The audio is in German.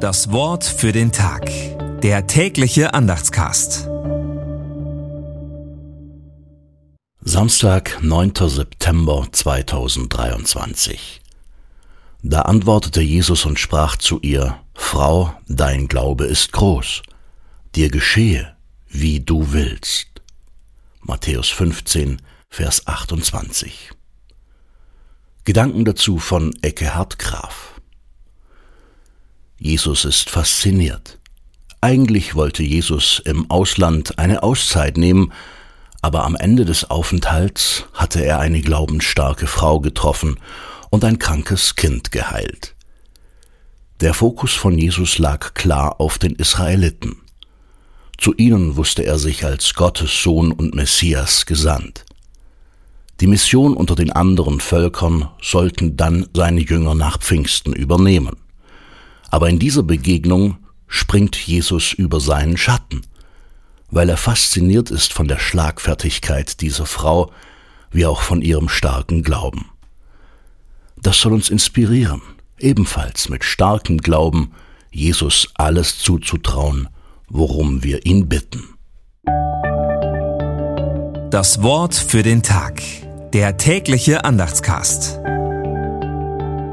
Das Wort für den Tag. Der tägliche Andachtscast. Samstag, 9. September 2023. Da antwortete Jesus und sprach zu ihr, Frau, dein Glaube ist groß, dir geschehe, wie du willst. Matthäus 15, Vers 28. Gedanken dazu von Eckehard Graf. Jesus ist fasziniert. Eigentlich wollte Jesus im Ausland eine Auszeit nehmen, aber am Ende des Aufenthalts hatte er eine glaubensstarke Frau getroffen und ein krankes Kind geheilt. Der Fokus von Jesus lag klar auf den Israeliten. Zu ihnen wusste er sich als Gottes Sohn und Messias gesandt. Die Mission unter den anderen Völkern sollten dann seine Jünger nach Pfingsten übernehmen. Aber in dieser Begegnung springt Jesus über seinen Schatten, weil er fasziniert ist von der Schlagfertigkeit dieser Frau, wie auch von ihrem starken Glauben. Das soll uns inspirieren, ebenfalls mit starkem Glauben Jesus alles zuzutrauen, worum wir ihn bitten. Das Wort für den Tag. Der tägliche Andachtscast.